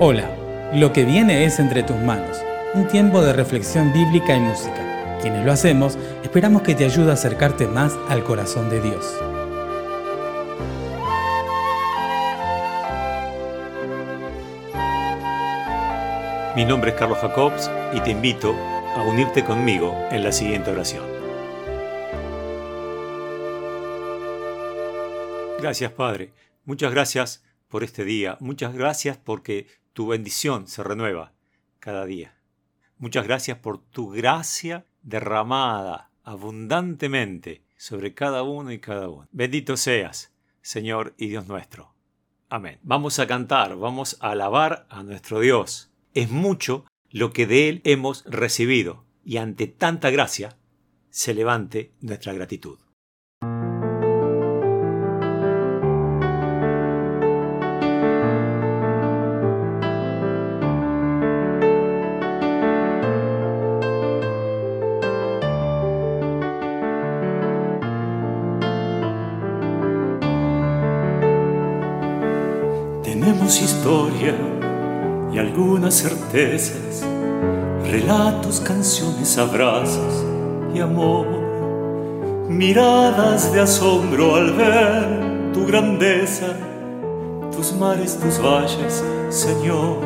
Hola, lo que viene es entre tus manos, un tiempo de reflexión bíblica y música. Quienes lo hacemos, esperamos que te ayude a acercarte más al corazón de Dios. Mi nombre es Carlos Jacobs y te invito a unirte conmigo en la siguiente oración. Gracias Padre, muchas gracias por este día, muchas gracias porque tu bendición se renueva cada día. Muchas gracias por tu gracia derramada abundantemente sobre cada uno y cada uno. Bendito seas, Señor y Dios nuestro. Amén. Vamos a cantar, vamos a alabar a nuestro Dios. Es mucho lo que de Él hemos recibido y ante tanta gracia se levante nuestra gratitud. Y algunas certezas, relatos, canciones, abrazos y amor, miradas de asombro al ver tu grandeza, tus mares, tus valles, Señor.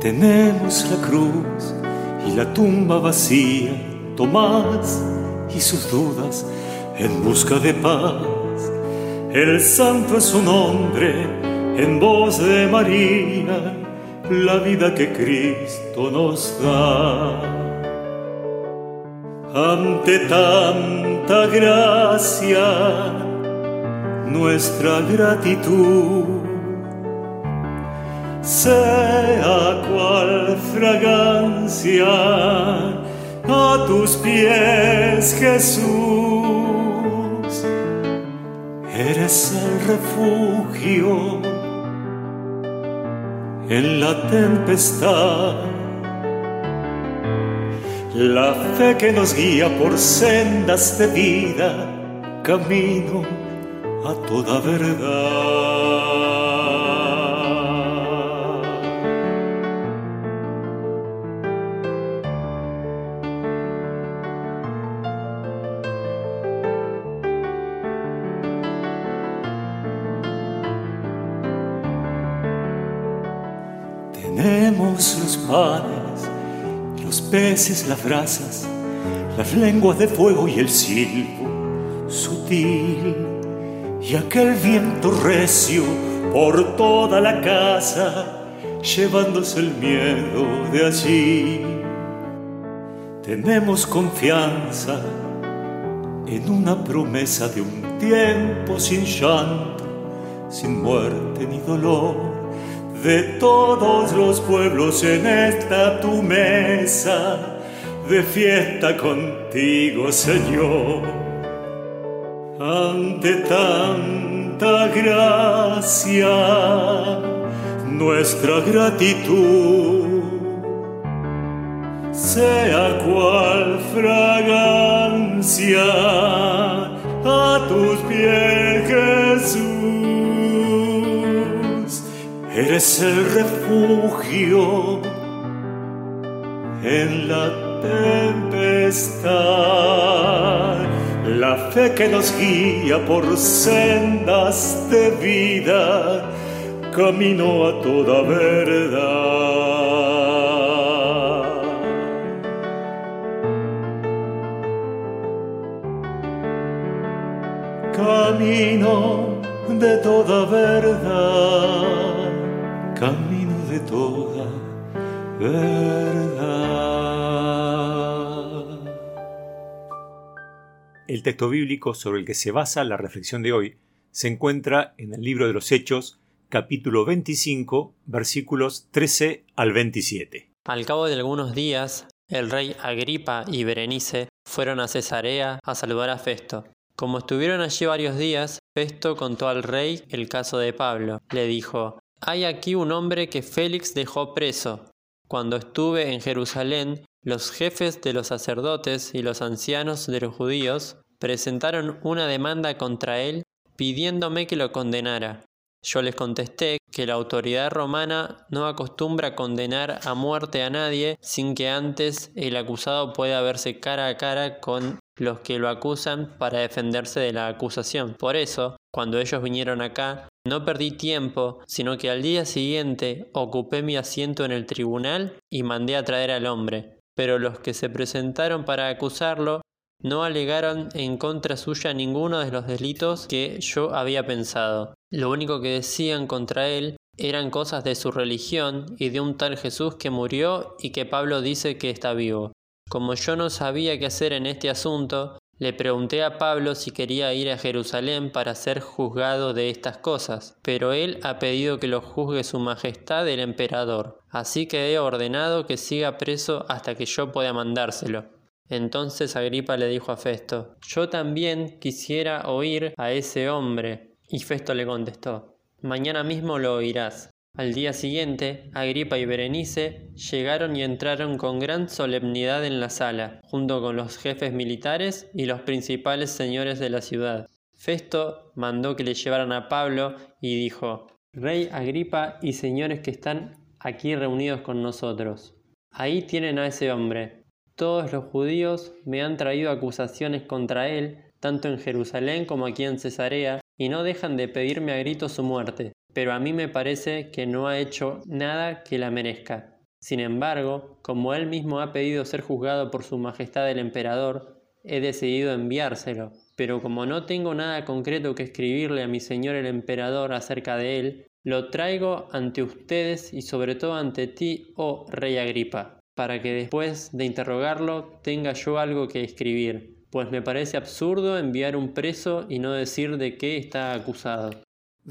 Tenemos la cruz y la tumba vacía, Tomás y sus dudas en busca de paz el santo es su nombre, en voz de María, la vida que Cristo nos da. Ante tanta gracia, nuestra gratitud sea cual fragancia a tus pies, Jesús eres el refugio en la tempestad. La fe que nos guía por sendas de vida, camino a toda verdad. Los panes, los peces, las brasas, las lenguas de fuego y el silbo sutil, y aquel viento recio por toda la casa, llevándose el miedo de allí. Tenemos confianza en una promesa de un tiempo sin llanto, sin muerte ni dolor de todos los pueblos en esta tu mesa de fiesta contigo, Señor. Ante tanta gracia, nuestra gratitud sea cual fragancia a tus pies, Jesús. Eres el refugio en la tempestad, la fe que nos guía por sendas de vida, camino a toda verdad. Camino de toda verdad camino de toda verdad. El texto bíblico sobre el que se basa la reflexión de hoy se encuentra en el libro de los Hechos, capítulo 25, versículos 13 al 27. Al cabo de algunos días, el rey Agripa y Berenice fueron a Cesarea a saludar a Festo. Como estuvieron allí varios días, Festo contó al rey el caso de Pablo. Le dijo, hay aquí un hombre que Félix dejó preso. Cuando estuve en Jerusalén, los jefes de los sacerdotes y los ancianos de los judíos presentaron una demanda contra él pidiéndome que lo condenara. Yo les contesté que la autoridad romana no acostumbra condenar a muerte a nadie sin que antes el acusado pueda verse cara a cara con los que lo acusan para defenderse de la acusación. Por eso, cuando ellos vinieron acá, no perdí tiempo, sino que al día siguiente ocupé mi asiento en el tribunal y mandé a traer al hombre. Pero los que se presentaron para acusarlo no alegaron en contra suya ninguno de los delitos que yo había pensado. Lo único que decían contra él eran cosas de su religión y de un tal Jesús que murió y que Pablo dice que está vivo. Como yo no sabía qué hacer en este asunto, le pregunté a Pablo si quería ir a Jerusalén para ser juzgado de estas cosas, pero él ha pedido que lo juzgue su majestad el emperador, así que he ordenado que siga preso hasta que yo pueda mandárselo. Entonces Agripa le dijo a Festo, Yo también quisiera oír a ese hombre. Y Festo le contestó, Mañana mismo lo oirás. Al día siguiente, Agripa y Berenice llegaron y entraron con gran solemnidad en la sala, junto con los jefes militares y los principales señores de la ciudad. Festo mandó que le llevaran a Pablo y dijo, Rey Agripa y señores que están aquí reunidos con nosotros. Ahí tienen a ese hombre, todos los judíos me han traído acusaciones contra él, tanto en Jerusalén como aquí en Cesarea, y no dejan de pedirme a gritos su muerte, pero a mí me parece que no ha hecho nada que la merezca. Sin embargo, como él mismo ha pedido ser juzgado por su majestad el emperador, he decidido enviárselo. Pero como no tengo nada concreto que escribirle a mi señor el emperador acerca de él, lo traigo ante ustedes y sobre todo ante ti, oh rey Agripa para que después de interrogarlo tenga yo algo que escribir, pues me parece absurdo enviar un preso y no decir de qué está acusado.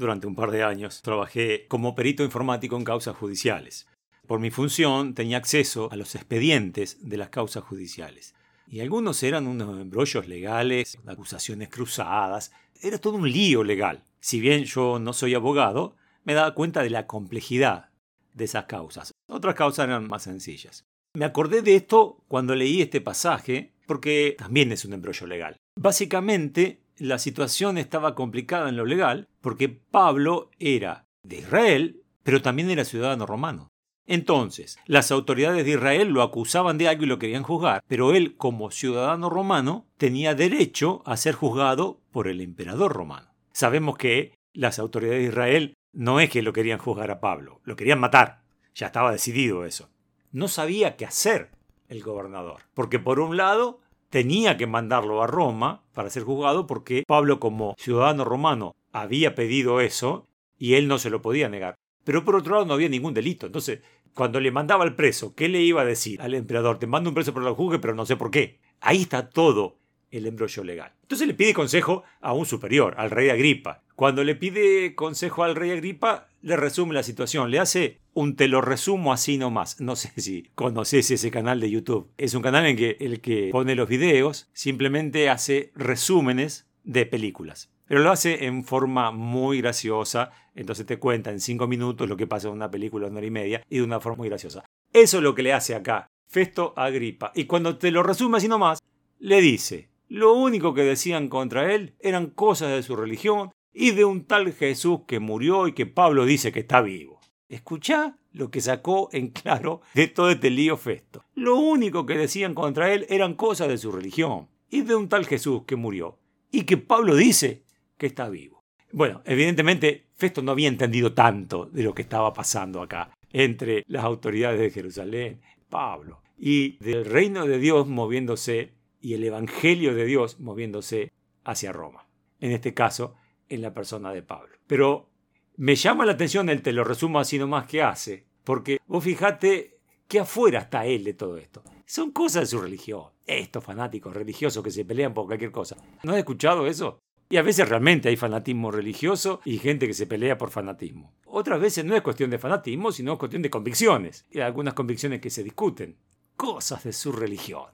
Durante un par de años trabajé como perito informático en causas judiciales. Por mi función tenía acceso a los expedientes de las causas judiciales. Y algunos eran unos embrollos legales, acusaciones cruzadas. Era todo un lío legal. Si bien yo no soy abogado, me daba cuenta de la complejidad de esas causas. Otras causas eran más sencillas. Me acordé de esto cuando leí este pasaje, porque también es un embrollo legal. Básicamente, la situación estaba complicada en lo legal, porque Pablo era de Israel, pero también era ciudadano romano. Entonces, las autoridades de Israel lo acusaban de algo y lo querían juzgar, pero él, como ciudadano romano, tenía derecho a ser juzgado por el emperador romano. Sabemos que las autoridades de Israel no es que lo querían juzgar a Pablo, lo querían matar. Ya estaba decidido eso no sabía qué hacer el gobernador. Porque por un lado tenía que mandarlo a Roma para ser juzgado porque Pablo como ciudadano romano había pedido eso y él no se lo podía negar. Pero por otro lado no había ningún delito. Entonces, cuando le mandaba al preso, ¿qué le iba a decir al emperador? Te mando un preso por la juzgue, pero no sé por qué. Ahí está todo el embrollo legal. Entonces le pide consejo a un superior, al rey Agripa. Cuando le pide consejo al rey Agripa, le resume la situación, le hace un te lo resumo así nomás. No sé si conoces ese canal de YouTube. Es un canal en que el que pone los videos simplemente hace resúmenes de películas. Pero lo hace en forma muy graciosa, entonces te cuenta en cinco minutos lo que pasa en una película una hora y media y de una forma muy graciosa. Eso es lo que le hace acá Festo Agripa. Y cuando te lo resume así nomás, le dice, lo único que decían contra él eran cosas de su religión y de un tal Jesús que murió y que Pablo dice que está vivo. Escuchá lo que sacó en claro de todo este lío festo. Lo único que decían contra él eran cosas de su religión y de un tal Jesús que murió y que Pablo dice que está vivo. Bueno, evidentemente Festo no había entendido tanto de lo que estaba pasando acá entre las autoridades de Jerusalén, Pablo, y del reino de Dios moviéndose y el Evangelio de Dios moviéndose hacia Roma. En este caso, en la persona de Pablo. Pero me llama la atención el te lo resumo así nomás que hace, porque vos fijate que afuera está él de todo esto. Son cosas de su religión. Estos fanáticos religiosos que se pelean por cualquier cosa. ¿No has escuchado eso? Y a veces realmente hay fanatismo religioso y gente que se pelea por fanatismo. Otras veces no es cuestión de fanatismo, sino es cuestión de convicciones. Y algunas convicciones que se discuten. Cosas de su religión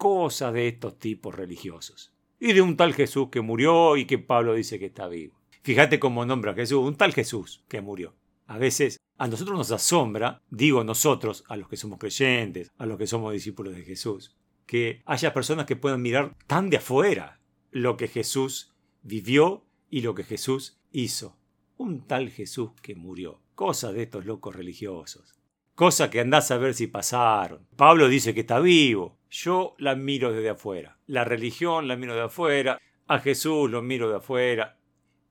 cosas de estos tipos religiosos. Y de un tal Jesús que murió y que Pablo dice que está vivo. Fíjate cómo nombra a Jesús, un tal Jesús que murió. A veces a nosotros nos asombra, digo nosotros, a los que somos creyentes, a los que somos discípulos de Jesús, que haya personas que puedan mirar tan de afuera lo que Jesús vivió y lo que Jesús hizo. un tal Jesús que murió. Cosa de estos locos religiosos. Cosa que andás a ver si pasaron. Pablo dice que está vivo. Yo la miro desde afuera. La religión la miro de afuera. A Jesús lo miro de afuera.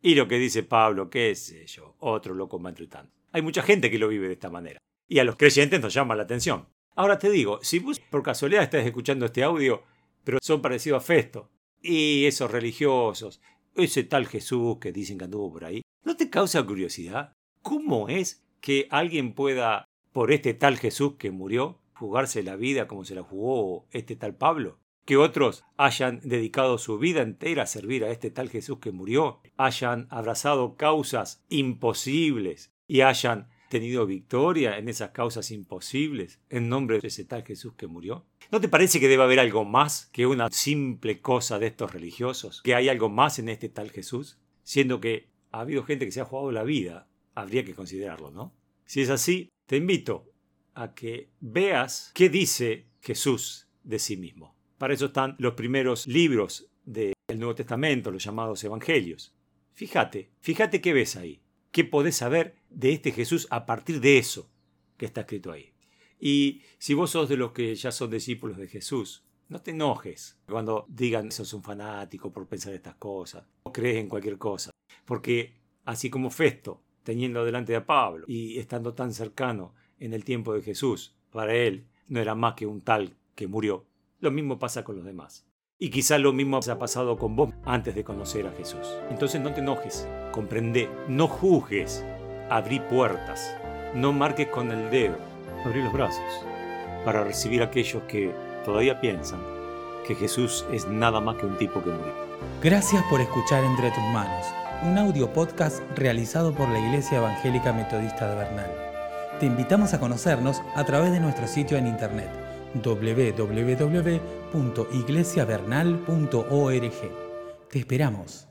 Y lo que dice Pablo, qué sé yo, otro loco maltratando. Hay mucha gente que lo vive de esta manera. Y a los creyentes nos llama la atención. Ahora te digo, si vos por casualidad estás escuchando este audio, pero son parecidos a Festo, y esos religiosos, ese tal Jesús que dicen que anduvo por ahí, ¿no te causa curiosidad? ¿Cómo es que alguien pueda, por este tal Jesús que murió, jugarse la vida como se la jugó este tal Pablo? Que otros hayan dedicado su vida entera a servir a este tal Jesús que murió, hayan abrazado causas imposibles y hayan tenido victoria en esas causas imposibles en nombre de ese tal Jesús que murió? ¿No te parece que debe haber algo más que una simple cosa de estos religiosos? ¿Que hay algo más en este tal Jesús? Siendo que ha habido gente que se ha jugado la vida, habría que considerarlo, ¿no? Si es así, te invito a que veas qué dice Jesús de sí mismo. Para eso están los primeros libros del Nuevo Testamento, los llamados Evangelios. Fíjate, fíjate qué ves ahí. ¿Qué podés saber de este Jesús a partir de eso que está escrito ahí? Y si vos sos de los que ya son discípulos de Jesús, no te enojes cuando digan sos un fanático por pensar estas cosas, o crees en cualquier cosa. Porque así como Festo, teniendo delante a Pablo y estando tan cercano en el tiempo de Jesús, para él no era más que un tal que murió, lo mismo pasa con los demás. Y quizá lo mismo se ha pasado con vos antes de conocer a Jesús. Entonces no te enojes, comprende, no juzgues, abrí puertas, no marques con el dedo, abrí los brazos para recibir a aquellos que todavía piensan que Jesús es nada más que un tipo que murió. Gracias por escuchar Entre tus manos, un audio podcast realizado por la Iglesia Evangélica Metodista de Bernal. Te invitamos a conocernos a través de nuestro sitio en internet www.iglesiavernal.org. Te esperamos.